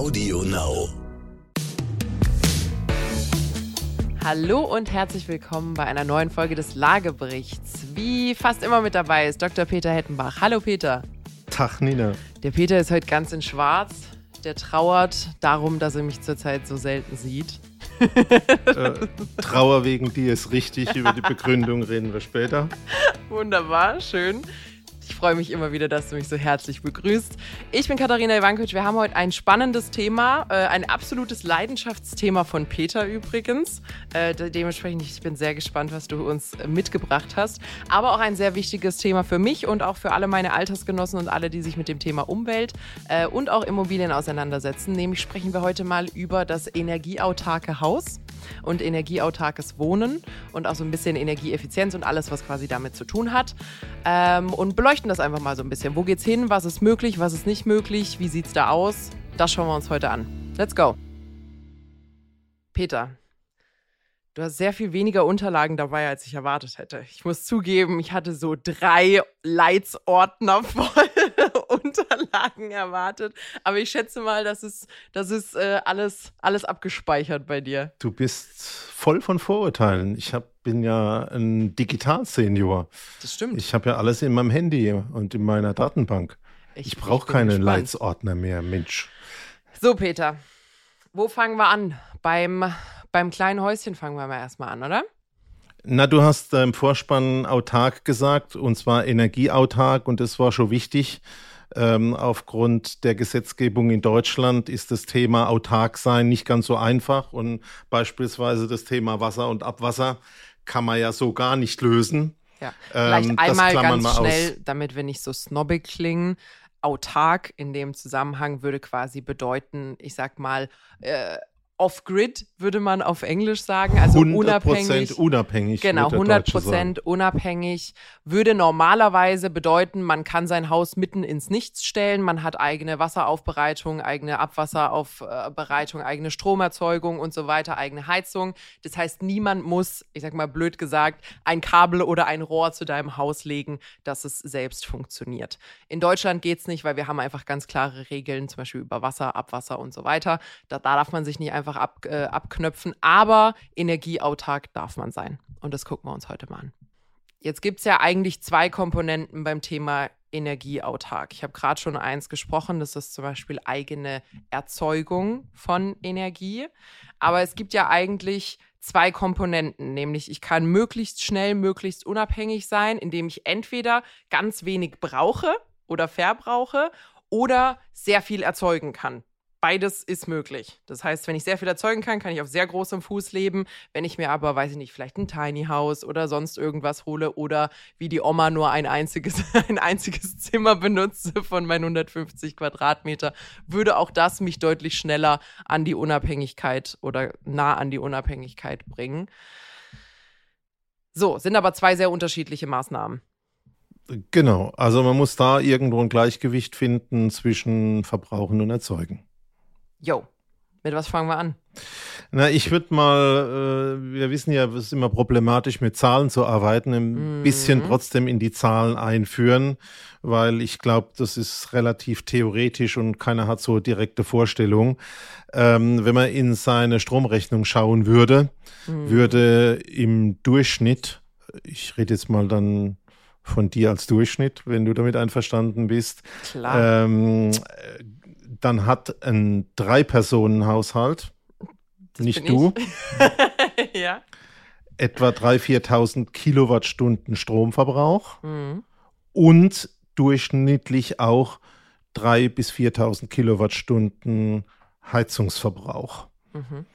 Audio Now. Hallo und herzlich willkommen bei einer neuen Folge des Lageberichts. Wie fast immer mit dabei ist Dr. Peter Hettenbach. Hallo Peter. Tag, Nina. Der Peter ist heute ganz in Schwarz. Der trauert darum, dass er mich zurzeit so selten sieht. Äh, Trauer wegen dir ist richtig. Über die Begründung reden wir später. Wunderbar, schön. Ich freue mich immer wieder, dass du mich so herzlich begrüßt. Ich bin Katharina Ivankovic. Wir haben heute ein spannendes Thema, äh, ein absolutes Leidenschaftsthema von Peter übrigens. Äh, dementsprechend, ich bin sehr gespannt, was du uns mitgebracht hast. Aber auch ein sehr wichtiges Thema für mich und auch für alle meine Altersgenossen und alle, die sich mit dem Thema Umwelt äh, und auch Immobilien auseinandersetzen. Nämlich sprechen wir heute mal über das energieautarke Haus und energieautarkes Wohnen und auch so ein bisschen Energieeffizienz und alles, was quasi damit zu tun hat. Ähm, und beleuchten das einfach mal so ein bisschen. Wo geht's hin? Was ist möglich? Was ist nicht möglich? Wie sieht's da aus? Das schauen wir uns heute an. Let's go. Peter, Du hast sehr viel weniger Unterlagen dabei, als ich erwartet hätte. Ich muss zugeben, ich hatte so drei Leitsordner voll Unterlagen erwartet. Aber ich schätze mal, das ist, das ist äh, alles, alles abgespeichert bei dir. Du bist voll von Vorurteilen. Ich hab, bin ja ein Digital-Senior. Das stimmt. Ich habe ja alles in meinem Handy und in meiner Datenbank. Ich, ich brauche keine gespannt. Leitsordner mehr, Mensch. So, Peter, wo fangen wir an? Beim beim kleinen Häuschen fangen wir mal erstmal an, oder? Na, du hast äh, im Vorspann autark gesagt, und zwar energieautark, und das war schon wichtig. Ähm, aufgrund der Gesetzgebung in Deutschland ist das Thema autark sein nicht ganz so einfach und beispielsweise das Thema Wasser und Abwasser kann man ja so gar nicht lösen. Ja, vielleicht ähm, einmal ganz schnell, aus. damit wir nicht so snobbig klingen. Autark in dem Zusammenhang würde quasi bedeuten, ich sag mal, äh, off-grid, würde man auf Englisch sagen. Also 100% unabhängig. unabhängig. Genau, 100% unabhängig würde normalerweise bedeuten, man kann sein Haus mitten ins Nichts stellen. Man hat eigene Wasseraufbereitung, eigene Abwasseraufbereitung, eigene Stromerzeugung und so weiter, eigene Heizung. Das heißt, niemand muss, ich sag mal blöd gesagt, ein Kabel oder ein Rohr zu deinem Haus legen, dass es selbst funktioniert. In Deutschland geht es nicht, weil wir haben einfach ganz klare Regeln, zum Beispiel über Wasser, Abwasser und so weiter. Da, da darf man sich nicht einfach einfach ab, äh, abknöpfen. Aber energieautark darf man sein. Und das gucken wir uns heute mal an. Jetzt gibt es ja eigentlich zwei Komponenten beim Thema energieautark. Ich habe gerade schon eins gesprochen, das ist zum Beispiel eigene Erzeugung von Energie. Aber es gibt ja eigentlich zwei Komponenten, nämlich ich kann möglichst schnell, möglichst unabhängig sein, indem ich entweder ganz wenig brauche oder verbrauche oder sehr viel erzeugen kann beides ist möglich. Das heißt, wenn ich sehr viel erzeugen kann, kann ich auf sehr großem Fuß leben. Wenn ich mir aber, weiß ich nicht, vielleicht ein Tiny House oder sonst irgendwas hole oder wie die Oma nur ein einziges, ein einziges Zimmer benutze von meinen 150 Quadratmeter, würde auch das mich deutlich schneller an die Unabhängigkeit oder nah an die Unabhängigkeit bringen. So, sind aber zwei sehr unterschiedliche Maßnahmen. Genau, also man muss da irgendwo ein Gleichgewicht finden zwischen Verbrauchen und Erzeugen. Jo, mit was fangen wir an? Na, ich würde mal, äh, wir wissen ja, es ist immer problematisch, mit Zahlen zu arbeiten, ein mhm. bisschen trotzdem in die Zahlen einführen, weil ich glaube, das ist relativ theoretisch und keiner hat so direkte Vorstellung. Ähm, wenn man in seine Stromrechnung schauen würde, mhm. würde im Durchschnitt, ich rede jetzt mal dann von dir als Durchschnitt, wenn du damit einverstanden bist, Klar. Ähm, dann hat ein Drei-Personen-Haushalt, nicht du, ja. etwa 3.000, 4.000 Kilowattstunden Stromverbrauch mhm. und durchschnittlich auch 3.000 bis 4.000 Kilowattstunden Heizungsverbrauch. Mhm.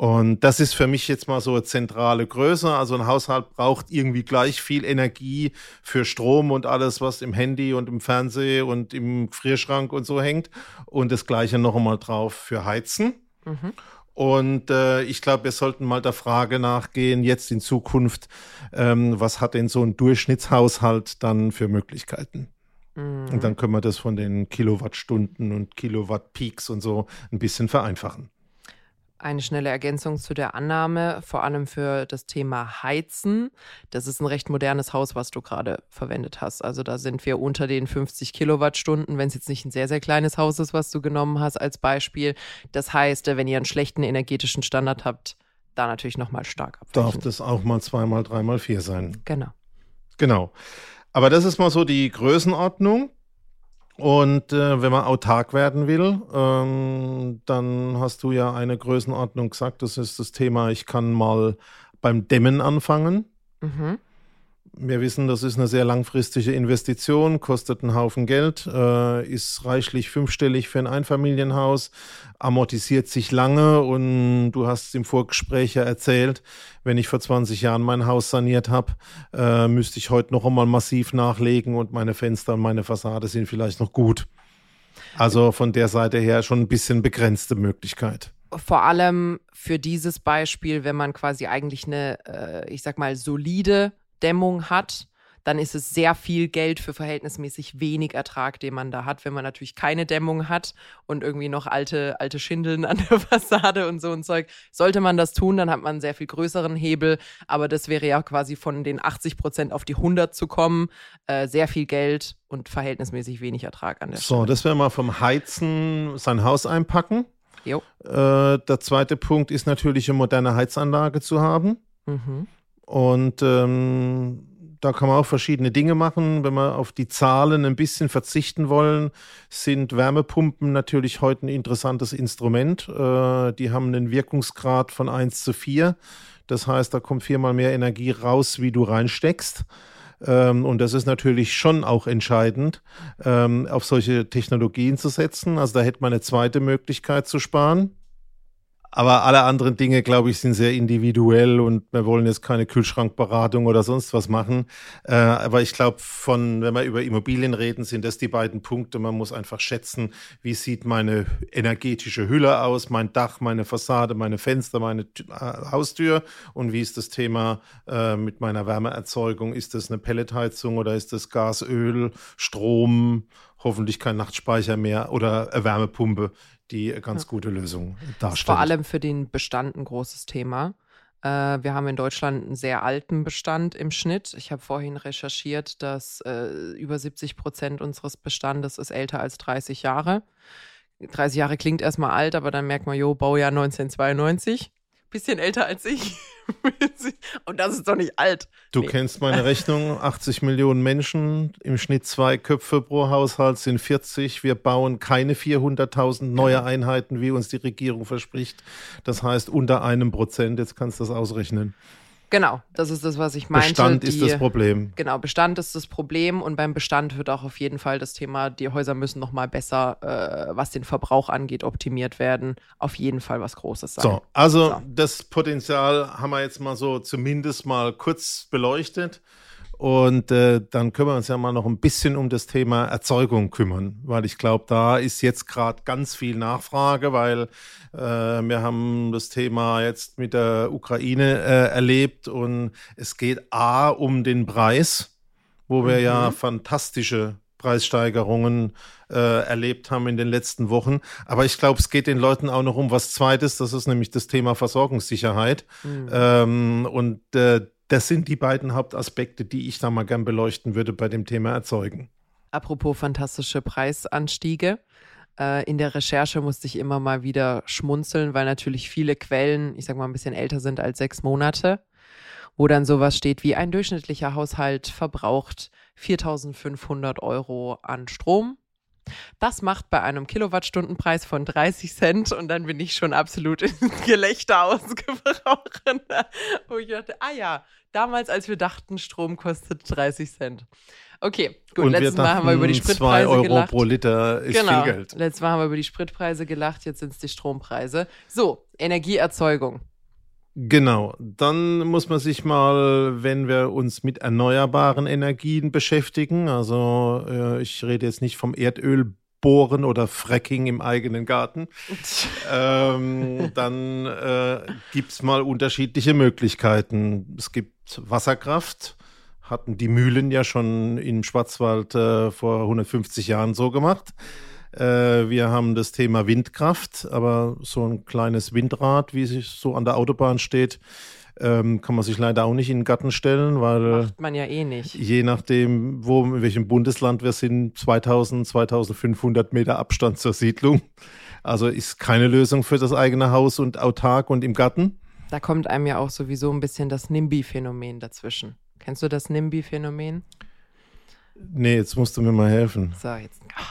Und das ist für mich jetzt mal so eine zentrale Größe. Also ein Haushalt braucht irgendwie gleich viel Energie für Strom und alles, was im Handy und im Fernsehen und im Gefrierschrank und so hängt. Und das gleiche noch einmal drauf für Heizen. Mhm. Und äh, ich glaube, wir sollten mal der Frage nachgehen, jetzt in Zukunft, ähm, was hat denn so ein Durchschnittshaushalt dann für Möglichkeiten? Mhm. Und dann können wir das von den Kilowattstunden und Kilowattpeaks und so ein bisschen vereinfachen. Eine schnelle Ergänzung zu der Annahme, vor allem für das Thema Heizen. Das ist ein recht modernes Haus, was du gerade verwendet hast. Also da sind wir unter den 50 Kilowattstunden, wenn es jetzt nicht ein sehr, sehr kleines Haus ist, was du genommen hast als Beispiel. Das heißt, wenn ihr einen schlechten energetischen Standard habt, da natürlich nochmal stark abweichen. Darf das auch mal zweimal, dreimal vier sein. Genau. Genau. Aber das ist mal so die Größenordnung. Und äh, wenn man autark werden will, ähm, dann hast du ja eine Größenordnung gesagt, das ist das Thema, ich kann mal beim Dämmen anfangen. Mhm. Wir wissen, das ist eine sehr langfristige Investition, kostet einen Haufen Geld, äh, ist reichlich fünfstellig für ein Einfamilienhaus, amortisiert sich lange und du hast im Vorgespräch ja erzählt, wenn ich vor 20 Jahren mein Haus saniert habe, äh, müsste ich heute noch einmal massiv nachlegen und meine Fenster und meine Fassade sind vielleicht noch gut. Also von der Seite her schon ein bisschen begrenzte Möglichkeit vor allem für dieses Beispiel, wenn man quasi eigentlich eine, äh, ich sag mal, solide Dämmung hat, dann ist es sehr viel Geld für verhältnismäßig wenig Ertrag, den man da hat. Wenn man natürlich keine Dämmung hat und irgendwie noch alte, alte Schindeln an der Fassade und so ein Zeug, sollte man das tun, dann hat man einen sehr viel größeren Hebel. Aber das wäre ja quasi von den 80 Prozent auf die 100 zu kommen. Äh, sehr viel Geld und verhältnismäßig wenig Ertrag an der Stelle. So, das wäre mal vom Heizen sein Haus einpacken. Jo. Äh, der zweite Punkt ist natürlich, eine moderne Heizanlage zu haben. Mhm. Und ähm, da kann man auch verschiedene Dinge machen. Wenn wir auf die Zahlen ein bisschen verzichten wollen, sind Wärmepumpen natürlich heute ein interessantes Instrument. Äh, die haben einen Wirkungsgrad von 1 zu 4. Das heißt, da kommt viermal mehr Energie raus, wie du reinsteckst. Ähm, und das ist natürlich schon auch entscheidend, ähm, auf solche Technologien zu setzen. Also da hätte man eine zweite Möglichkeit zu sparen. Aber alle anderen Dinge, glaube ich, sind sehr individuell und wir wollen jetzt keine Kühlschrankberatung oder sonst was machen. Äh, aber ich glaube, von, wenn wir über Immobilien reden, sind das die beiden Punkte. Man muss einfach schätzen, wie sieht meine energetische Hülle aus, mein Dach, meine Fassade, meine Fenster, meine äh, Haustür und wie ist das Thema äh, mit meiner Wärmeerzeugung? Ist das eine Pelletheizung oder ist das Gas, Öl, Strom? Hoffentlich kein Nachtspeicher mehr oder Wärmepumpe die ganz gute Lösung darstellt. Vor allem für den Bestand ein großes Thema. Äh, wir haben in Deutschland einen sehr alten Bestand im Schnitt. Ich habe vorhin recherchiert, dass äh, über 70 Prozent unseres Bestandes ist älter als 30 Jahre. 30 Jahre klingt erstmal alt, aber dann merkt man, jo, Baujahr 1992 bisschen älter als ich. Und das ist doch nicht alt. Du nee. kennst meine Rechnung, 80 Millionen Menschen, im Schnitt zwei Köpfe pro Haushalt sind 40. Wir bauen keine 400.000 neue. Einheiten, wie uns die Regierung verspricht. Das heißt unter einem Prozent, jetzt kannst du das ausrechnen. Genau, das ist das, was ich meinte. Bestand die, ist das Problem. Genau, Bestand ist das Problem und beim Bestand wird auch auf jeden Fall das Thema, die Häuser müssen noch mal besser, äh, was den Verbrauch angeht, optimiert werden. Auf jeden Fall was Großes sein. So, also so. das Potenzial haben wir jetzt mal so zumindest mal kurz beleuchtet. Und äh, dann können wir uns ja mal noch ein bisschen um das Thema Erzeugung kümmern, weil ich glaube, da ist jetzt gerade ganz viel Nachfrage, weil äh, wir haben das Thema jetzt mit der Ukraine äh, erlebt und es geht A um den Preis, wo wir mhm. ja fantastische Preissteigerungen äh, erlebt haben in den letzten Wochen. Aber ich glaube, es geht den Leuten auch noch um was Zweites, das ist nämlich das Thema Versorgungssicherheit. Mhm. Ähm, und äh, das sind die beiden Hauptaspekte, die ich da mal gern beleuchten würde bei dem Thema Erzeugen. Apropos fantastische Preisanstiege. Äh, in der Recherche musste ich immer mal wieder schmunzeln, weil natürlich viele Quellen, ich sag mal, ein bisschen älter sind als sechs Monate, wo dann sowas steht wie ein durchschnittlicher Haushalt verbraucht 4500 Euro an Strom das macht bei einem Kilowattstundenpreis von 30 Cent und dann bin ich schon absolut ins Gelächter ausgebrochen. Wo ich dachte, ah ja, damals, als wir dachten, Strom kostet 30 Cent. Okay, gut. Und letztes Mal haben wir über die Spritpreise 2 Euro gelacht. pro Liter ist genau. viel Geld. Letztes Mal haben wir über die Spritpreise gelacht, jetzt sind es die Strompreise. So, Energieerzeugung. Genau, dann muss man sich mal, wenn wir uns mit erneuerbaren Energien beschäftigen, also äh, ich rede jetzt nicht vom Erdöl bohren oder Fracking im eigenen Garten, ähm, dann äh, gibt es mal unterschiedliche Möglichkeiten. Es gibt Wasserkraft, hatten die Mühlen ja schon im Schwarzwald äh, vor 150 Jahren so gemacht. Äh, wir haben das Thema Windkraft, aber so ein kleines Windrad, wie es so an der Autobahn steht, ähm, kann man sich leider auch nicht in den Garten stellen, weil Macht man ja eh nicht. je nachdem, wo, in welchem Bundesland wir sind, 2000, 2500 Meter Abstand zur Siedlung. Also ist keine Lösung für das eigene Haus und autark und im Garten. Da kommt einem ja auch sowieso ein bisschen das NIMBY-Phänomen dazwischen. Kennst du das NIMBY-Phänomen? Nee, jetzt musst du mir mal helfen. So, jetzt, ah,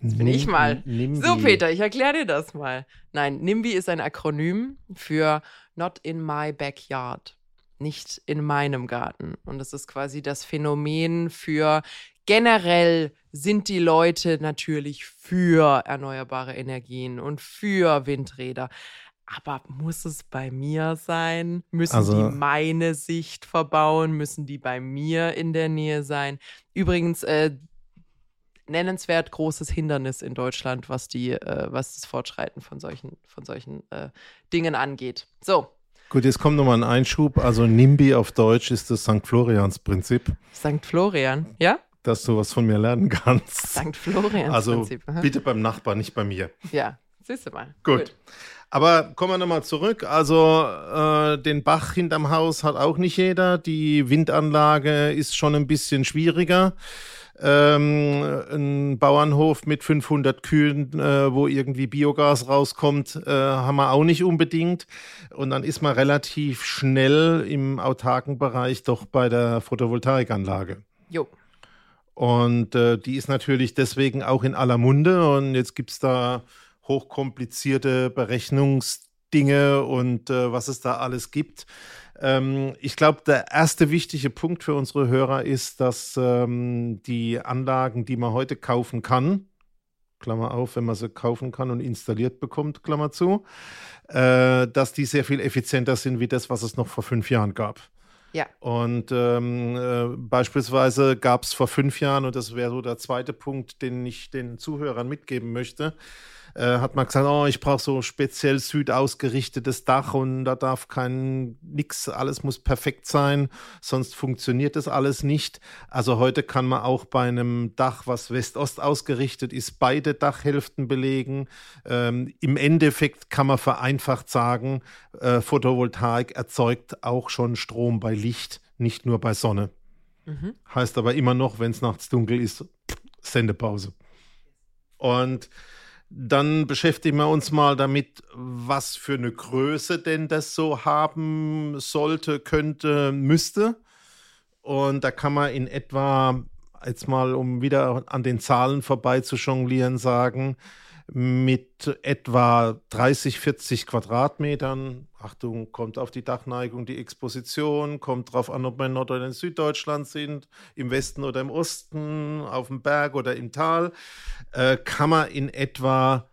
jetzt bin ich mal. NIMBY. So, Peter, ich erkläre dir das mal. Nein, NIMBY ist ein Akronym für Not in my backyard. Nicht in meinem Garten. Und das ist quasi das Phänomen für generell sind die Leute natürlich für erneuerbare Energien und für Windräder. Aber muss es bei mir sein? Müssen Also- die meine Sicht verbauen? Müssen die bei mir in der Nähe sein? Übrigens, äh, nennenswert großes Hindernis in Deutschland, was die, äh, was das Fortschreiten von solchen, von solchen äh, Dingen angeht. So, Gut, jetzt kommt nochmal ein Einschub. Also NIMBY auf Deutsch ist das St. Florians Prinzip, St. Florian, ja? dass du was von mir lernen kannst. St. Florians Also Prinzip. bitte beim Nachbarn, nicht bei mir. Ja, siehst du mal. Gut. Aber kommen wir nochmal zurück. Also äh, den Bach hinterm Haus hat auch nicht jeder. Die Windanlage ist schon ein bisschen schwieriger. Ähm, ein Bauernhof mit 500 Kühen, äh, wo irgendwie Biogas rauskommt, äh, haben wir auch nicht unbedingt. Und dann ist man relativ schnell im autarken Bereich doch bei der Photovoltaikanlage. Jo. Und äh, die ist natürlich deswegen auch in aller Munde. Und jetzt gibt es da hochkomplizierte Berechnungsdinge und äh, was es da alles gibt. Ähm, ich glaube, der erste wichtige Punkt für unsere Hörer ist, dass ähm, die Anlagen, die man heute kaufen kann, Klammer auf, wenn man sie kaufen kann und installiert bekommt, Klammer zu, äh, dass die sehr viel effizienter sind wie das, was es noch vor fünf Jahren gab. Ja. Und ähm, äh, beispielsweise gab es vor fünf Jahren, und das wäre so der zweite Punkt, den ich den Zuhörern mitgeben möchte, äh, hat man gesagt, oh, ich brauche so speziell süd ausgerichtetes Dach und da darf kein nix, alles muss perfekt sein, sonst funktioniert das alles nicht. Also heute kann man auch bei einem Dach, was West-Ost ausgerichtet ist, beide Dachhälften belegen. Ähm, Im Endeffekt kann man vereinfacht sagen, äh, Photovoltaik erzeugt auch schon Strom bei Licht, nicht nur bei Sonne. Mhm. Heißt aber immer noch, wenn es nachts dunkel ist, Sendepause. Und dann beschäftigen wir uns mal damit, was für eine Größe denn das so haben sollte, könnte, müsste. Und da kann man in etwa, jetzt mal, um wieder an den Zahlen vorbei zu jonglieren, sagen, mit etwa 30, 40 Quadratmetern. Achtung, kommt auf die Dachneigung, die Exposition, kommt drauf an, ob wir in Nord- oder in Süddeutschland sind, im Westen oder im Osten, auf dem Berg oder im Tal, äh, kann man in etwa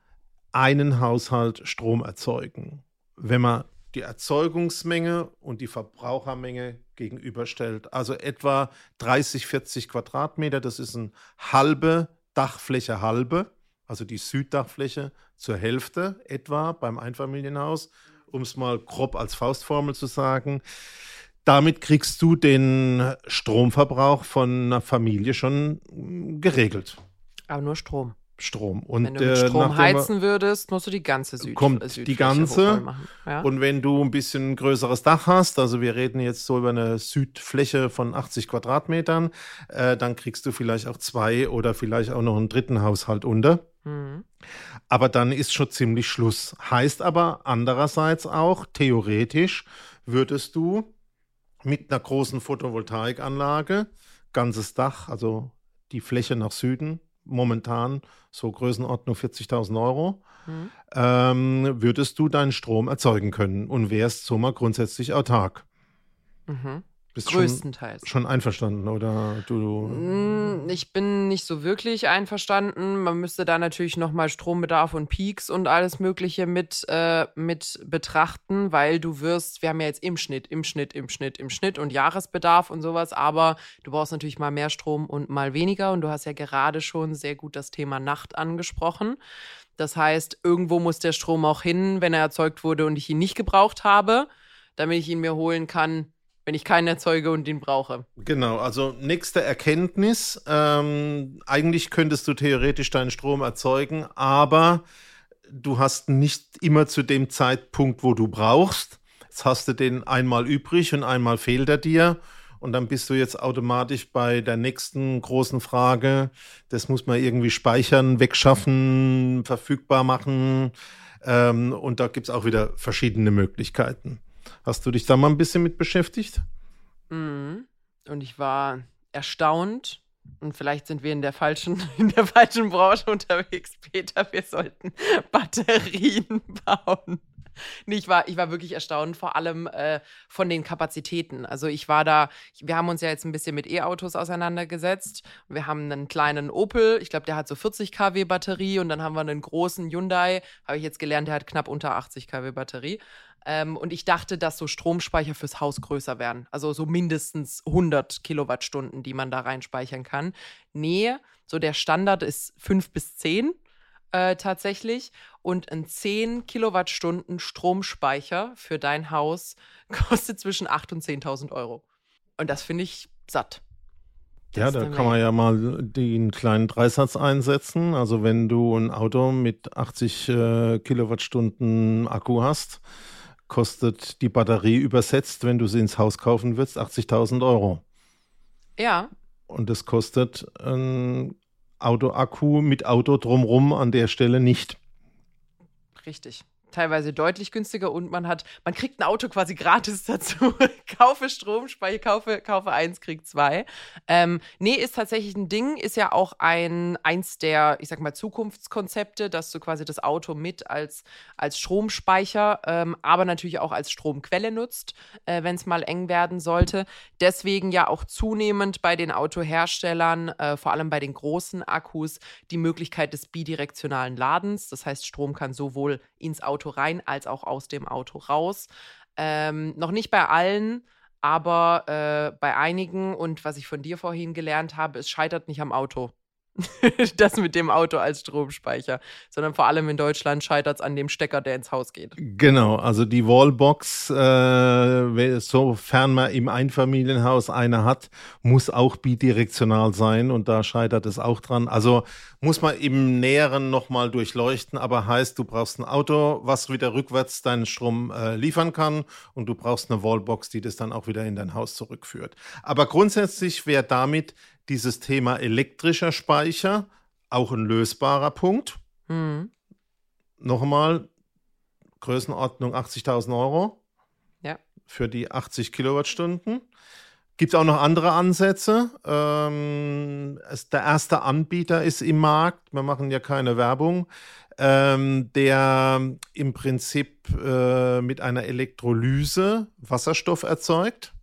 einen Haushalt Strom erzeugen. Wenn man die Erzeugungsmenge und die Verbrauchermenge gegenüberstellt. Also etwa 30, 40 Quadratmeter, das ist eine halbe Dachfläche halbe also die Süddachfläche zur Hälfte etwa beim Einfamilienhaus, um es mal grob als Faustformel zu sagen. Damit kriegst du den Stromverbrauch von einer Familie schon mm, geregelt. Aber nur Strom. Strom. Und, Wenn du mit äh, Strom wir- heizen würdest, musst du die ganze Süd Kommt äh, die Südfläche ganze. Ja? Und wenn du ein bisschen größeres Dach hast, also wir reden jetzt so über eine Südfläche von 80 Quadratmetern, äh, dann kriegst du vielleicht auch zwei oder vielleicht auch noch einen dritten Haushalt unter. Mhm. Aber dann ist schon ziemlich Schluss. Heißt aber andererseits auch, theoretisch würdest du mit einer großen Photovoltaikanlage, ganzes Dach, also die Fläche nach Süden, momentan so Größenordnung 40.000 Euro, Mhm. ähm, würdest du deinen Strom erzeugen können und wärst so mal grundsätzlich autark. Mhm. Bist schon, Größtenteils. schon einverstanden oder du? Mm, Ich bin nicht so wirklich einverstanden. Man müsste da natürlich nochmal Strombedarf und Peaks und alles Mögliche mit, äh, mit betrachten, weil du wirst, wir haben ja jetzt im Schnitt, im Schnitt, im Schnitt, im Schnitt und Jahresbedarf und sowas, aber du brauchst natürlich mal mehr Strom und mal weniger. Und du hast ja gerade schon sehr gut das Thema Nacht angesprochen. Das heißt, irgendwo muss der Strom auch hin, wenn er erzeugt wurde und ich ihn nicht gebraucht habe, damit ich ihn mir holen kann, wenn ich keinen erzeuge und den brauche. Genau, also nächste Erkenntnis. Ähm, eigentlich könntest du theoretisch deinen Strom erzeugen, aber du hast nicht immer zu dem Zeitpunkt, wo du brauchst. Jetzt hast du den einmal übrig und einmal fehlt er dir. Und dann bist du jetzt automatisch bei der nächsten großen Frage. Das muss man irgendwie speichern, wegschaffen, verfügbar machen. Ähm, und da gibt es auch wieder verschiedene Möglichkeiten. Hast du dich da mal ein bisschen mit beschäftigt? Mhm. Und ich war erstaunt. Und vielleicht sind wir in der falschen, in der falschen Branche unterwegs, Peter. Wir sollten Batterien bauen. nee, ich war, ich war wirklich erstaunt, vor allem äh, von den Kapazitäten. Also ich war da, wir haben uns ja jetzt ein bisschen mit E-Autos auseinandergesetzt. Wir haben einen kleinen Opel, ich glaube, der hat so 40 kW Batterie und dann haben wir einen großen Hyundai, habe ich jetzt gelernt, der hat knapp unter 80 kW Batterie. Ähm, und ich dachte, dass so Stromspeicher fürs Haus größer werden. Also so mindestens 100 Kilowattstunden, die man da reinspeichern kann. Nee, so der Standard ist 5 bis 10 äh, tatsächlich. Und ein 10 Kilowattstunden Stromspeicher für dein Haus kostet zwischen 8.000 und 10.000 Euro. Und das finde ich satt. Ja, da kann man ja mal den kleinen Dreisatz einsetzen. Also wenn du ein Auto mit 80 äh, Kilowattstunden Akku hast, kostet die Batterie übersetzt, wenn du sie ins Haus kaufen willst, 80.000 Euro. Ja. Und das kostet ein Autoakku mit Auto drumrum an der Stelle nicht. Richtig teilweise deutlich günstiger und man hat, man kriegt ein Auto quasi gratis dazu. kaufe Stromspeicher, kaufe, kaufe eins, krieg zwei. Ähm, nee, ist tatsächlich ein Ding, ist ja auch ein, eins der, ich sag mal, Zukunftskonzepte, dass du quasi das Auto mit als, als Stromspeicher, ähm, aber natürlich auch als Stromquelle nutzt, äh, wenn es mal eng werden sollte. Deswegen ja auch zunehmend bei den Autoherstellern, äh, vor allem bei den großen Akkus, die Möglichkeit des bidirektionalen Ladens. Das heißt, Strom kann sowohl ins Auto Auto rein als auch aus dem Auto raus. Ähm, noch nicht bei allen, aber äh, bei einigen. Und was ich von dir vorhin gelernt habe, es scheitert nicht am Auto. das mit dem Auto als Stromspeicher, sondern vor allem in Deutschland scheitert es an dem Stecker, der ins Haus geht. Genau, also die Wallbox, äh, sofern man im Einfamilienhaus eine hat, muss auch bidirektional sein und da scheitert es auch dran. Also muss man im Näheren nochmal durchleuchten, aber heißt, du brauchst ein Auto, was wieder rückwärts deinen Strom äh, liefern kann und du brauchst eine Wallbox, die das dann auch wieder in dein Haus zurückführt. Aber grundsätzlich wäre damit dieses Thema elektrischer Speicher auch ein lösbarer Punkt. Mhm. Nochmal, Größenordnung 80.000 Euro ja. für die 80 Kilowattstunden. Gibt auch noch andere Ansätze. Ähm, es, der erste Anbieter ist im Markt, wir machen ja keine Werbung, ähm, der im Prinzip äh, mit einer Elektrolyse Wasserstoff erzeugt.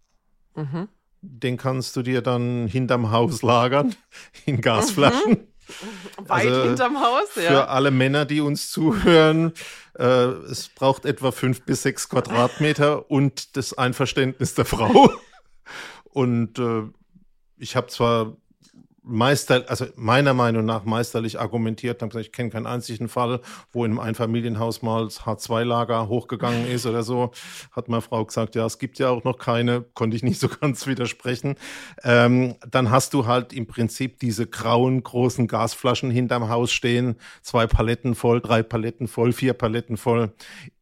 Mhm. Den kannst du dir dann hinterm Haus lagern, in Gasflaschen. Mhm. Weit also hinterm Haus, ja. Für alle Männer, die uns zuhören, äh, es braucht etwa fünf bis sechs Quadratmeter und das Einverständnis der Frau. Und äh, ich habe zwar meister, also meiner Meinung nach meisterlich argumentiert, habe gesagt, ich kenne keinen einzigen Fall, wo in einem Einfamilienhaus mal das H2-Lager hochgegangen ist oder so. Hat meine Frau gesagt, ja, es gibt ja auch noch keine, konnte ich nicht so ganz widersprechen. Ähm, dann hast du halt im Prinzip diese grauen großen Gasflaschen hinterm Haus stehen, zwei Paletten voll, drei Paletten voll, vier Paletten voll.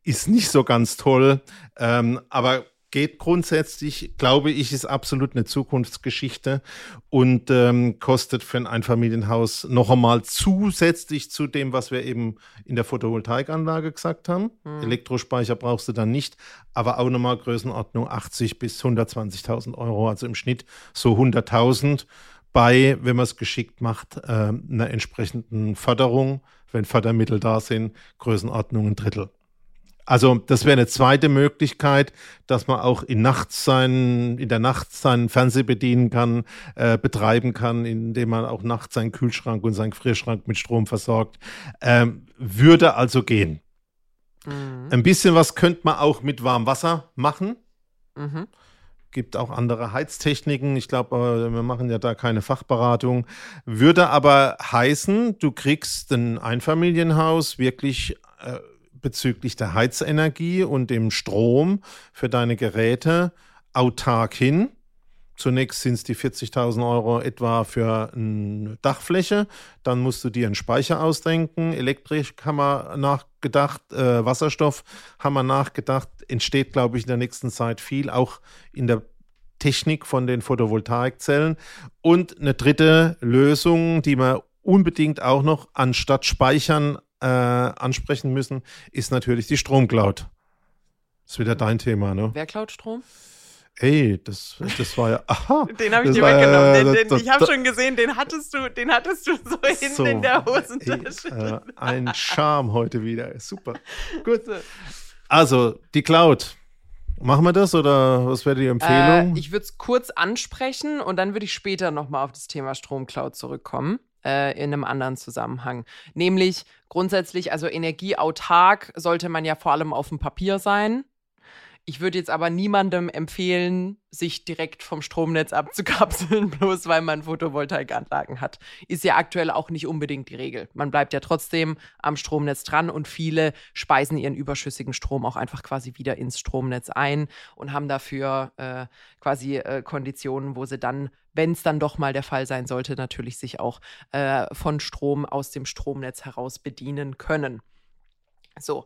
Ist nicht so ganz toll, ähm, aber geht grundsätzlich, glaube ich, ist absolut eine Zukunftsgeschichte und ähm, kostet für ein Einfamilienhaus noch einmal zusätzlich zu dem, was wir eben in der Photovoltaikanlage gesagt haben. Mhm. Elektrospeicher brauchst du dann nicht, aber auch nochmal Größenordnung 80 bis 120.000 Euro, also im Schnitt so 100.000 bei, wenn man es geschickt macht, äh, einer entsprechenden Förderung, wenn Fördermittel da sind, Größenordnung ein Drittel. Also das wäre eine zweite Möglichkeit, dass man auch in, Nacht sein, in der Nacht seinen Fernseher bedienen kann, äh, betreiben kann, indem man auch nachts seinen Kühlschrank und seinen Gefrierschrank mit Strom versorgt. Ähm, würde also gehen. Mhm. Ein bisschen was könnte man auch mit warmem Wasser machen. Mhm. Gibt auch andere Heiztechniken. Ich glaube, äh, wir machen ja da keine Fachberatung. Würde aber heißen, du kriegst ein Einfamilienhaus wirklich äh, bezüglich der Heizenergie und dem Strom für deine Geräte autark hin. Zunächst sind es die 40.000 Euro etwa für eine Dachfläche. Dann musst du dir einen Speicher ausdenken. Elektrisch haben wir nachgedacht. Äh, Wasserstoff haben wir nachgedacht. Entsteht, glaube ich, in der nächsten Zeit viel, auch in der Technik von den Photovoltaikzellen. Und eine dritte Lösung, die wir unbedingt auch noch anstatt Speichern äh, ansprechen müssen, ist natürlich die Stromcloud. Das ist wieder dein Thema, ne? Wer klaut Strom? Ey, das, das war ja. Aha, den habe ich dir weggenommen. Den, den, das, ich habe schon gesehen, den hattest du, den hattest du so hinten so, in der Hosentasche. Ey, äh, ein Charme heute wieder. Super. Gut. Also, die Cloud. Machen wir das oder was wäre die Empfehlung? Äh, ich würde es kurz ansprechen und dann würde ich später nochmal auf das Thema Stromcloud zurückkommen. Äh, in einem anderen Zusammenhang. Nämlich grundsätzlich, also energieautark sollte man ja vor allem auf dem Papier sein. Ich würde jetzt aber niemandem empfehlen, sich direkt vom Stromnetz abzukapseln, bloß weil man Photovoltaikanlagen hat. Ist ja aktuell auch nicht unbedingt die Regel. Man bleibt ja trotzdem am Stromnetz dran und viele speisen ihren überschüssigen Strom auch einfach quasi wieder ins Stromnetz ein und haben dafür äh, quasi äh, Konditionen, wo sie dann, wenn es dann doch mal der Fall sein sollte, natürlich sich auch äh, von Strom aus dem Stromnetz heraus bedienen können. So,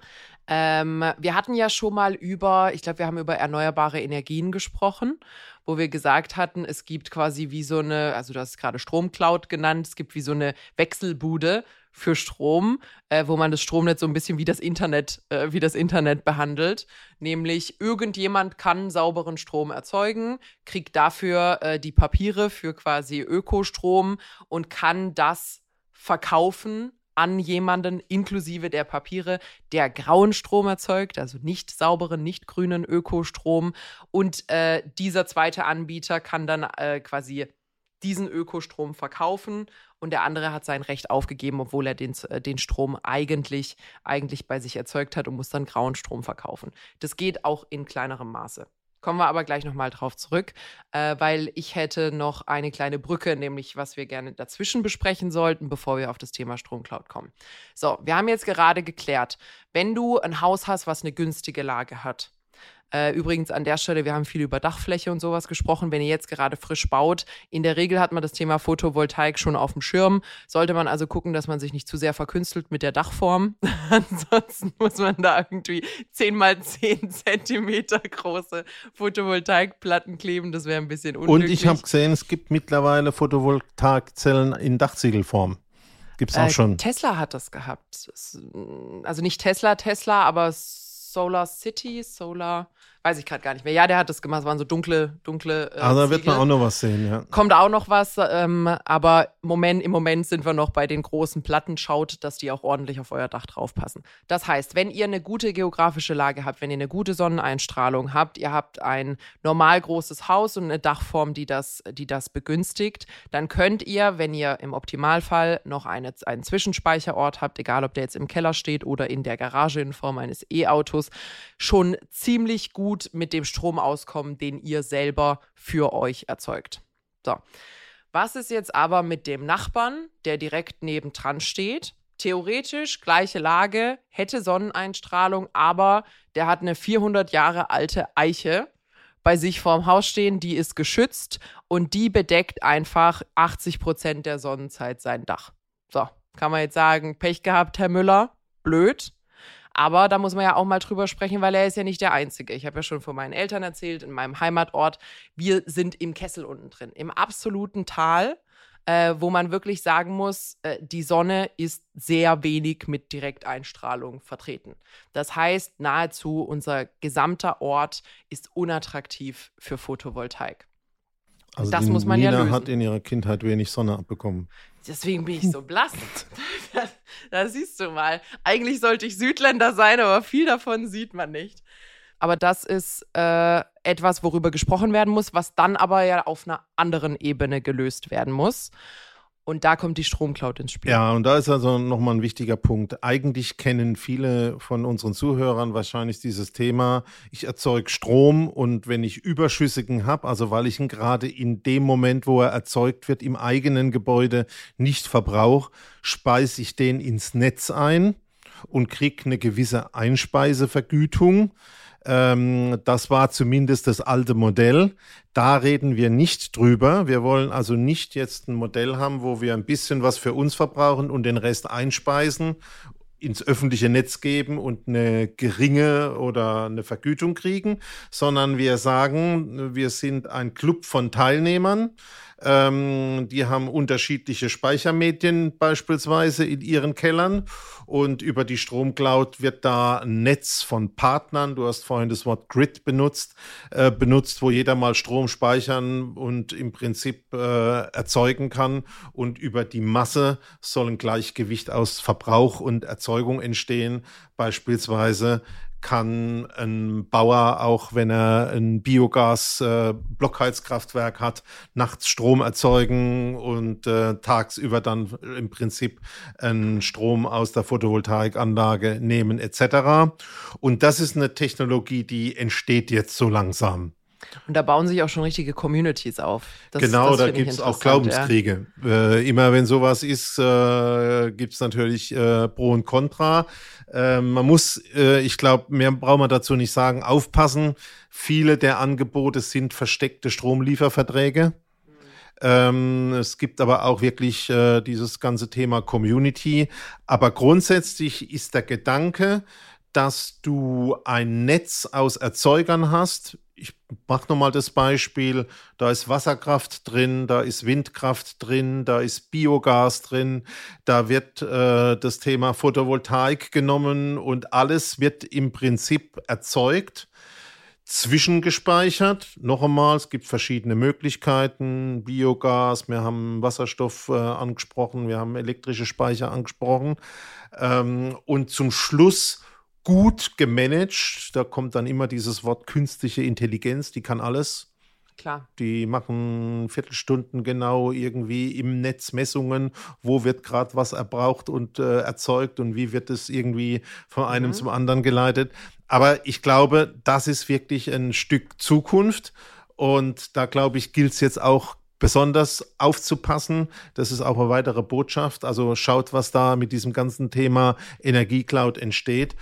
ähm, wir hatten ja schon mal über, ich glaube, wir haben über erneuerbare Energien gesprochen, wo wir gesagt hatten, es gibt quasi wie so eine, also du hast gerade Stromcloud genannt, es gibt wie so eine Wechselbude für Strom, äh, wo man das Stromnetz so ein bisschen wie das Internet, äh, wie das Internet behandelt. Nämlich irgendjemand kann sauberen Strom erzeugen, kriegt dafür äh, die Papiere für quasi Ökostrom und kann das verkaufen an jemanden inklusive der Papiere, der grauen Strom erzeugt, also nicht sauberen, nicht grünen Ökostrom. Und äh, dieser zweite Anbieter kann dann äh, quasi diesen Ökostrom verkaufen und der andere hat sein Recht aufgegeben, obwohl er den, äh, den Strom eigentlich, eigentlich bei sich erzeugt hat und muss dann grauen Strom verkaufen. Das geht auch in kleinerem Maße. Kommen wir aber gleich nochmal drauf zurück, äh, weil ich hätte noch eine kleine Brücke, nämlich was wir gerne dazwischen besprechen sollten, bevor wir auf das Thema Stromcloud kommen. So, wir haben jetzt gerade geklärt, wenn du ein Haus hast, was eine günstige Lage hat, äh, übrigens an der Stelle, wir haben viel über Dachfläche und sowas gesprochen. Wenn ihr jetzt gerade frisch baut, in der Regel hat man das Thema Photovoltaik schon auf dem Schirm. Sollte man also gucken, dass man sich nicht zu sehr verkünstelt mit der Dachform. Ansonsten muss man da irgendwie 10 mal 10 Zentimeter große Photovoltaikplatten kleben. Das wäre ein bisschen unglücklich. Und ich habe gesehen, es gibt mittlerweile Photovoltaikzellen in Dachziegelform. Gibt es auch äh, schon. Tesla hat das gehabt. Also nicht Tesla, Tesla, aber Solar City, Solar weiß ich gerade gar nicht mehr. Ja, der hat das gemacht. Es waren so dunkle, dunkle. Äh, also da wird man auch noch was sehen, ja. Kommt auch noch was, ähm, aber Moment, im Moment sind wir noch bei den großen Platten. Schaut, dass die auch ordentlich auf euer Dach draufpassen. Das heißt, wenn ihr eine gute geografische Lage habt, wenn ihr eine gute Sonneneinstrahlung habt, ihr habt ein normal großes Haus und eine Dachform, die das, die das begünstigt, dann könnt ihr, wenn ihr im Optimalfall noch eine, einen Zwischenspeicherort habt, egal ob der jetzt im Keller steht oder in der Garage in Form eines E-Autos, schon ziemlich gut gut mit dem Strom auskommen, den ihr selber für euch erzeugt. So. Was ist jetzt aber mit dem Nachbarn, der direkt nebendran steht? Theoretisch gleiche Lage, hätte Sonneneinstrahlung, aber der hat eine 400 Jahre alte Eiche bei sich vorm Haus stehen, die ist geschützt und die bedeckt einfach 80 Prozent der Sonnenzeit sein Dach. So, kann man jetzt sagen, Pech gehabt, Herr Müller, blöd. Aber da muss man ja auch mal drüber sprechen, weil er ist ja nicht der Einzige. Ich habe ja schon von meinen Eltern erzählt, in meinem Heimatort. Wir sind im Kessel unten drin, im absoluten Tal. Äh, wo man wirklich sagen muss, äh, die Sonne ist sehr wenig mit Direkteinstrahlung vertreten. Das heißt, nahezu unser gesamter Ort ist unattraktiv für Photovoltaik. Also das muss man Nina ja lösen. hat in ihrer Kindheit wenig Sonne abbekommen. Deswegen bin ich so blass. da siehst du mal. Eigentlich sollte ich Südländer sein, aber viel davon sieht man nicht. Aber das ist äh, etwas, worüber gesprochen werden muss, was dann aber ja auf einer anderen Ebene gelöst werden muss. Und da kommt die Stromcloud ins Spiel. Ja, und da ist also nochmal ein wichtiger Punkt. Eigentlich kennen viele von unseren Zuhörern wahrscheinlich dieses Thema. Ich erzeuge Strom und wenn ich überschüssigen habe, also weil ich ihn gerade in dem Moment, wo er erzeugt wird, im eigenen Gebäude nicht verbrauche, speise ich den ins Netz ein und kriege eine gewisse Einspeisevergütung. Ähm, das war zumindest das alte Modell. Da reden wir nicht drüber. Wir wollen also nicht jetzt ein Modell haben, wo wir ein bisschen was für uns verbrauchen und den Rest einspeisen ins öffentliche Netz geben und eine geringe oder eine Vergütung kriegen, sondern wir sagen, wir sind ein Club von Teilnehmern, ähm, die haben unterschiedliche Speichermedien beispielsweise in ihren Kellern. Und über die Stromcloud wird da ein Netz von Partnern, du hast vorhin das Wort Grid benutzt, äh, benutzt, wo jeder mal Strom speichern und im Prinzip äh, erzeugen kann. Und über die Masse soll ein Gleichgewicht aus Verbrauch und Erzeugung entstehen, beispielsweise kann ein Bauer, auch wenn er ein Biogas-Blockheizkraftwerk äh, hat, nachts Strom erzeugen und äh, tagsüber dann im Prinzip einen Strom aus der Photovoltaikanlage nehmen etc. Und das ist eine Technologie, die entsteht jetzt so langsam. Und da bauen sich auch schon richtige Communities auf. Das, genau, das da gibt es auch Glaubenskriege. Ja. Äh, immer wenn sowas ist, äh, gibt es natürlich äh, Pro und Contra. Ähm, man muss, äh, ich glaube, mehr braucht man dazu nicht sagen, aufpassen. Viele der Angebote sind versteckte Stromlieferverträge. Ähm, es gibt aber auch wirklich äh, dieses ganze Thema Community. Aber grundsätzlich ist der Gedanke, dass du ein Netz aus Erzeugern hast. Ich mache nochmal das Beispiel. Da ist Wasserkraft drin, da ist Windkraft drin, da ist Biogas drin, da wird äh, das Thema Photovoltaik genommen und alles wird im Prinzip erzeugt zwischengespeichert. Noch einmal, es gibt verschiedene Möglichkeiten. Biogas, wir haben Wasserstoff äh, angesprochen, wir haben elektrische Speicher angesprochen. Ähm, und zum Schluss gut gemanagt. Da kommt dann immer dieses Wort künstliche Intelligenz, die kann alles. Klar. Die machen Viertelstunden genau irgendwie im Netz Messungen, wo wird gerade was erbraucht und äh, erzeugt und wie wird es irgendwie von einem mhm. zum anderen geleitet. Aber ich glaube, das ist wirklich ein Stück Zukunft. Und da glaube ich, gilt es jetzt auch besonders aufzupassen. Das ist auch eine weitere Botschaft. Also schaut, was da mit diesem ganzen Thema Energiecloud entsteht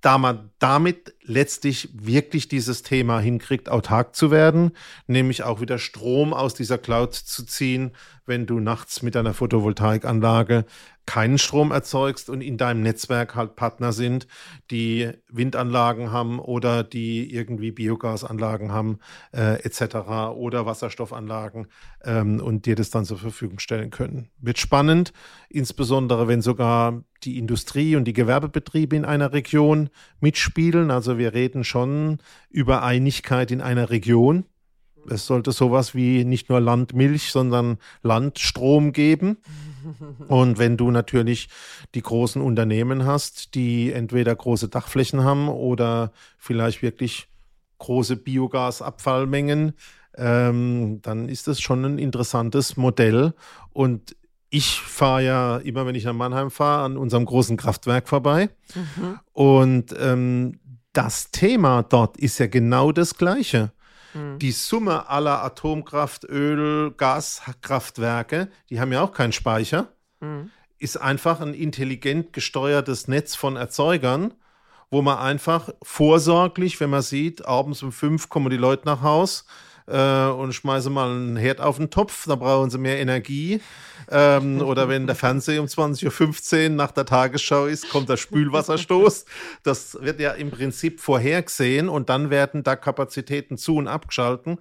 da man damit letztlich wirklich dieses Thema hinkriegt, autark zu werden, nämlich auch wieder Strom aus dieser Cloud zu ziehen, wenn du nachts mit einer Photovoltaikanlage keinen Strom erzeugst und in deinem Netzwerk halt Partner sind, die Windanlagen haben oder die irgendwie Biogasanlagen haben äh, etc. oder Wasserstoffanlagen ähm, und dir das dann zur Verfügung stellen können. Wird spannend, insbesondere wenn sogar die Industrie und die Gewerbebetriebe in einer Region mitspielen. Also wir reden schon über Einigkeit in einer Region. Es sollte sowas wie nicht nur Landmilch, sondern Landstrom geben. Und wenn du natürlich die großen Unternehmen hast, die entweder große Dachflächen haben oder vielleicht wirklich große Biogasabfallmengen, ähm, dann ist das schon ein interessantes Modell. Und ich fahre ja immer, wenn ich nach Mannheim fahre, an unserem großen Kraftwerk vorbei. Mhm. Und ähm, das Thema dort ist ja genau das gleiche. Mhm. Die Summe aller Atomkraft, Öl, Gaskraftwerke, die haben ja auch keinen Speicher, mhm. ist einfach ein intelligent gesteuertes Netz von Erzeugern, wo man einfach vorsorglich, wenn man sieht, abends um fünf kommen die Leute nach Haus, äh, und schmeiße mal einen Herd auf den Topf, da brauchen sie mehr Energie. Ähm, oder wenn der Fernseher um 20.15 Uhr nach der Tagesschau ist, kommt der Spülwasserstoß. Das wird ja im Prinzip vorhergesehen und dann werden da Kapazitäten zu- und abgeschalten.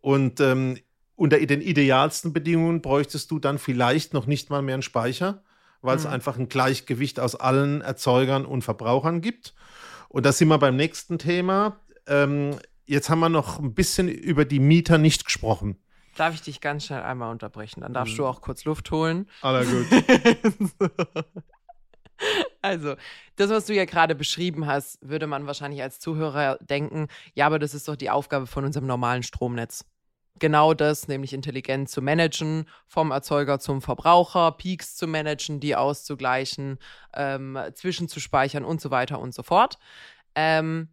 Und ähm, unter den idealsten Bedingungen bräuchtest du dann vielleicht noch nicht mal mehr einen Speicher, weil es mhm. einfach ein Gleichgewicht aus allen Erzeugern und Verbrauchern gibt. Und da sind wir beim nächsten Thema. Ähm, jetzt haben wir noch ein bisschen über die Mieter nicht gesprochen. Darf ich dich ganz schnell einmal unterbrechen? Dann darfst mhm. du auch kurz Luft holen. Aller gut. Also, das, was du ja gerade beschrieben hast, würde man wahrscheinlich als Zuhörer denken, ja, aber das ist doch die Aufgabe von unserem normalen Stromnetz. Genau das, nämlich intelligent zu managen, vom Erzeuger zum Verbraucher, Peaks zu managen, die auszugleichen, ähm, zwischenzuspeichern und so weiter und so fort. Ähm,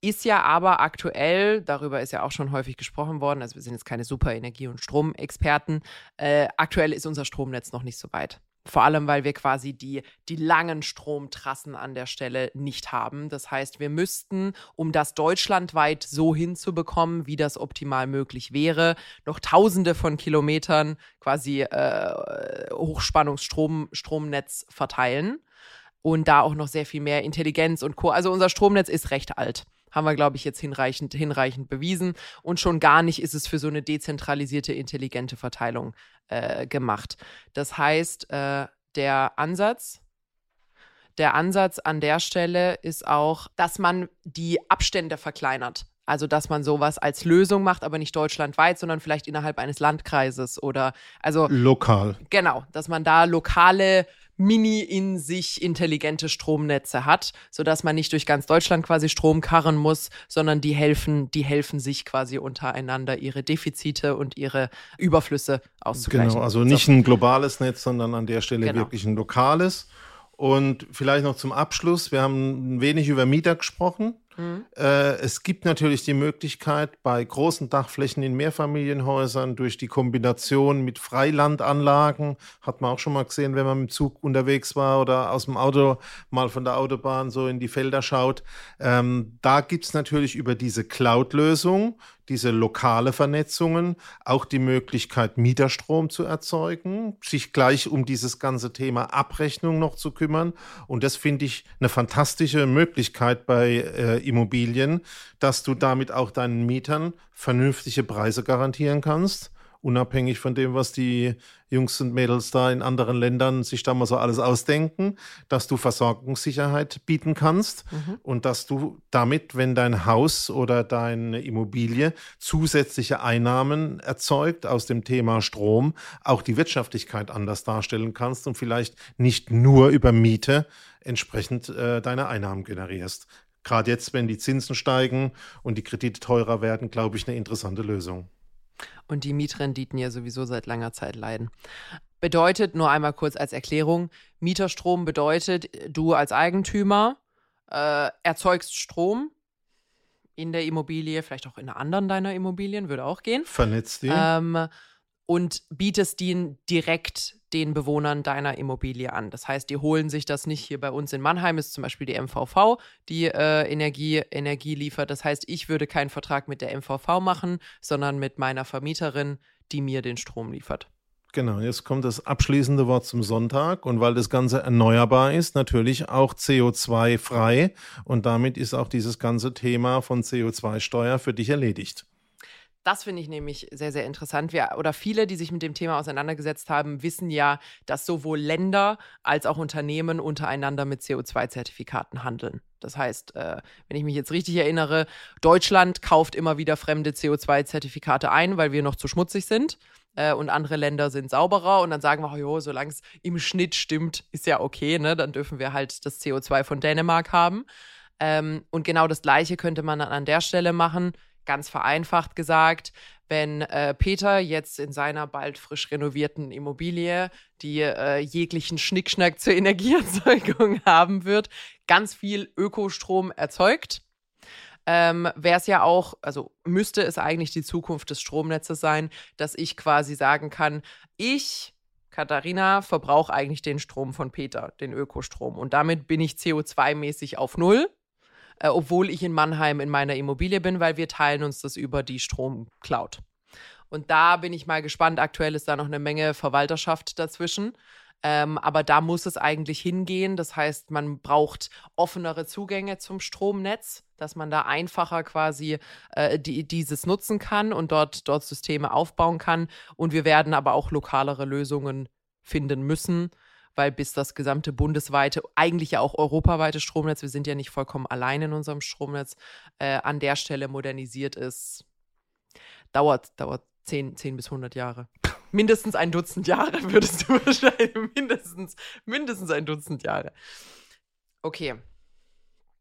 ist ja aber aktuell, darüber ist ja auch schon häufig gesprochen worden, also wir sind jetzt keine super Energie- und Stromexperten, äh, aktuell ist unser Stromnetz noch nicht so weit. Vor allem, weil wir quasi die, die langen Stromtrassen an der Stelle nicht haben. Das heißt, wir müssten, um das deutschlandweit so hinzubekommen, wie das optimal möglich wäre, noch tausende von Kilometern quasi äh, Hochspannungsstromnetz verteilen und da auch noch sehr viel mehr Intelligenz und Co. Also unser Stromnetz ist recht alt haben wir, glaube ich, jetzt hinreichend, hinreichend bewiesen. Und schon gar nicht ist es für so eine dezentralisierte, intelligente Verteilung äh, gemacht. Das heißt, äh, der Ansatz, der Ansatz an der Stelle ist auch, dass man die Abstände verkleinert. Also, dass man sowas als Lösung macht, aber nicht deutschlandweit, sondern vielleicht innerhalb eines Landkreises oder also lokal. Genau, dass man da lokale mini in sich intelligente Stromnetze hat, sodass man nicht durch ganz Deutschland quasi Strom karren muss, sondern die helfen, die helfen sich quasi untereinander ihre Defizite und ihre Überflüsse auszugleichen. Genau, also nicht ein globales Netz, sondern an der Stelle genau. wirklich ein lokales. Und vielleicht noch zum Abschluss, wir haben ein wenig über Mieter gesprochen. Mhm. Äh, es gibt natürlich die Möglichkeit, bei großen Dachflächen in Mehrfamilienhäusern durch die Kombination mit Freilandanlagen, hat man auch schon mal gesehen, wenn man mit dem Zug unterwegs war oder aus dem Auto mal von der Autobahn so in die Felder schaut. Ähm, da gibt es natürlich über diese Cloud-Lösung diese lokale Vernetzungen, auch die Möglichkeit, Mieterstrom zu erzeugen, sich gleich um dieses ganze Thema Abrechnung noch zu kümmern. Und das finde ich eine fantastische Möglichkeit bei äh, Immobilien, dass du damit auch deinen Mietern vernünftige Preise garantieren kannst unabhängig von dem, was die Jungs und Mädels da in anderen Ländern sich da mal so alles ausdenken, dass du Versorgungssicherheit bieten kannst mhm. und dass du damit, wenn dein Haus oder deine Immobilie zusätzliche Einnahmen erzeugt aus dem Thema Strom, auch die Wirtschaftlichkeit anders darstellen kannst und vielleicht nicht nur über Miete entsprechend äh, deine Einnahmen generierst. Gerade jetzt, wenn die Zinsen steigen und die Kredite teurer werden, glaube ich, eine interessante Lösung und die Mietrenditen ja sowieso seit langer Zeit leiden. Bedeutet, nur einmal kurz als Erklärung, Mieterstrom bedeutet, du als Eigentümer äh, erzeugst Strom in der Immobilie, vielleicht auch in anderen deiner Immobilien, würde auch gehen. Vernetzt die. Ähm, und bietest den direkt den Bewohnern deiner Immobilie an. Das heißt, die holen sich das nicht hier bei uns in Mannheim, ist zum Beispiel die MVV, die äh, Energie, Energie liefert. Das heißt, ich würde keinen Vertrag mit der MVV machen, sondern mit meiner Vermieterin, die mir den Strom liefert. Genau, jetzt kommt das abschließende Wort zum Sonntag und weil das Ganze erneuerbar ist, natürlich auch CO2-frei und damit ist auch dieses ganze Thema von CO2-Steuer für dich erledigt. Das finde ich nämlich sehr, sehr interessant. Wir, oder viele, die sich mit dem Thema auseinandergesetzt haben, wissen ja, dass sowohl Länder als auch Unternehmen untereinander mit CO2-Zertifikaten handeln. Das heißt, äh, wenn ich mich jetzt richtig erinnere, Deutschland kauft immer wieder fremde CO2-Zertifikate ein, weil wir noch zu schmutzig sind. Äh, und andere Länder sind sauberer. Und dann sagen wir, oh, jo, solange es im Schnitt stimmt, ist ja okay, ne? Dann dürfen wir halt das CO2 von Dänemark haben. Ähm, und genau das Gleiche könnte man dann an der Stelle machen ganz vereinfacht gesagt, wenn äh, Peter jetzt in seiner bald frisch renovierten Immobilie, die äh, jeglichen Schnickschnack zur Energieerzeugung haben wird, ganz viel Ökostrom erzeugt, ähm, wäre es ja auch, also müsste es eigentlich die Zukunft des Stromnetzes sein, dass ich quasi sagen kann, ich Katharina verbrauche eigentlich den Strom von Peter, den Ökostrom. Und damit bin ich CO2-mäßig auf Null äh, obwohl ich in Mannheim in meiner Immobilie bin, weil wir teilen uns das über die Stromcloud. Und da bin ich mal gespannt. Aktuell ist da noch eine Menge Verwalterschaft dazwischen. Ähm, aber da muss es eigentlich hingehen. Das heißt, man braucht offenere Zugänge zum Stromnetz, dass man da einfacher quasi äh, die, dieses nutzen kann und dort, dort Systeme aufbauen kann. Und wir werden aber auch lokalere Lösungen finden müssen, weil bis das gesamte bundesweite, eigentlich ja auch europaweite Stromnetz, wir sind ja nicht vollkommen allein in unserem Stromnetz, äh, an der Stelle modernisiert ist, dauert, dauert 10, 10 bis 100 Jahre. Mindestens ein Dutzend Jahre würdest du wahrscheinlich, mindestens, mindestens ein Dutzend Jahre. Okay.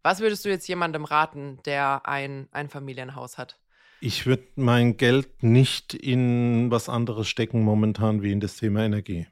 Was würdest du jetzt jemandem raten, der ein Einfamilienhaus hat? Ich würde mein Geld nicht in was anderes stecken momentan wie in das Thema Energie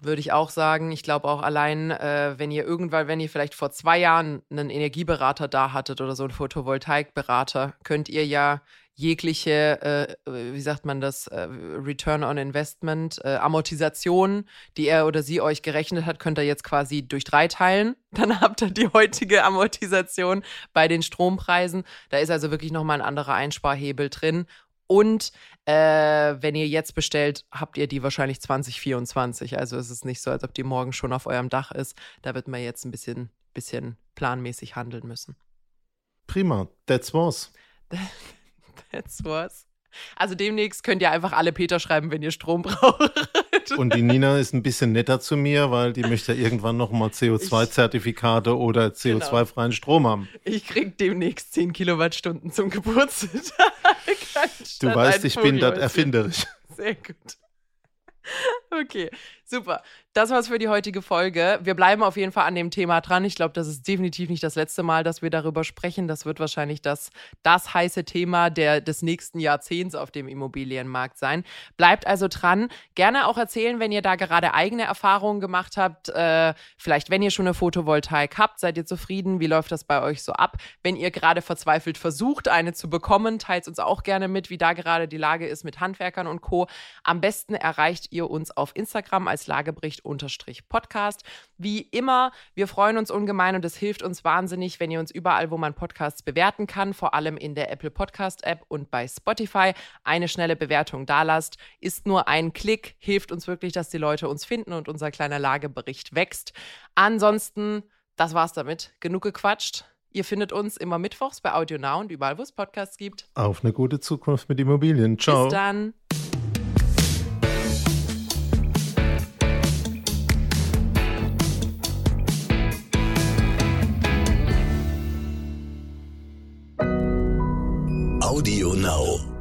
würde ich auch sagen. Ich glaube auch allein, äh, wenn ihr irgendwann, wenn ihr vielleicht vor zwei Jahren einen Energieberater da hattet oder so einen Photovoltaikberater, könnt ihr ja jegliche, äh, wie sagt man das, äh, Return on Investment, äh, Amortisation, die er oder sie euch gerechnet hat, könnt ihr jetzt quasi durch drei teilen. Dann habt ihr die heutige Amortisation bei den Strompreisen. Da ist also wirklich nochmal ein anderer Einsparhebel drin. Und äh, wenn ihr jetzt bestellt, habt ihr die wahrscheinlich 2024. Also es ist nicht so, als ob die morgen schon auf eurem Dach ist. Da wird man jetzt ein bisschen, bisschen planmäßig handeln müssen. Prima, that's was. that's was. Also demnächst könnt ihr einfach alle Peter schreiben, wenn ihr Strom braucht. Und die Nina ist ein bisschen netter zu mir, weil die möchte ja irgendwann nochmal CO2-Zertifikate oder CO2-freien genau. Strom haben. Ich krieg demnächst 10 Kilowattstunden zum Geburtstag. Du weißt, ich bin dort erfinderisch. Sehr gut. Okay, super. Das war's für die heutige Folge. Wir bleiben auf jeden Fall an dem Thema dran. Ich glaube, das ist definitiv nicht das letzte Mal, dass wir darüber sprechen. Das wird wahrscheinlich das, das heiße Thema der, des nächsten Jahrzehnts auf dem Immobilienmarkt sein. Bleibt also dran. Gerne auch erzählen, wenn ihr da gerade eigene Erfahrungen gemacht habt. Äh, vielleicht, wenn ihr schon eine Photovoltaik habt, seid ihr zufrieden? Wie läuft das bei euch so ab? Wenn ihr gerade verzweifelt versucht, eine zu bekommen, teilt uns auch gerne mit, wie da gerade die Lage ist mit Handwerkern und Co. Am besten erreicht ihr uns auf Instagram als Lagebericht Podcast. Wie immer, wir freuen uns ungemein und es hilft uns wahnsinnig, wenn ihr uns überall, wo man Podcasts bewerten kann, vor allem in der Apple Podcast App und bei Spotify, eine schnelle Bewertung dalasst. Ist nur ein Klick, hilft uns wirklich, dass die Leute uns finden und unser kleiner Lagebericht wächst. Ansonsten, das war's damit. Genug gequatscht. Ihr findet uns immer mittwochs bei Audio Now und überall, wo es Podcasts gibt. Auf eine gute Zukunft mit Immobilien. Ciao. Bis dann. Audio Now.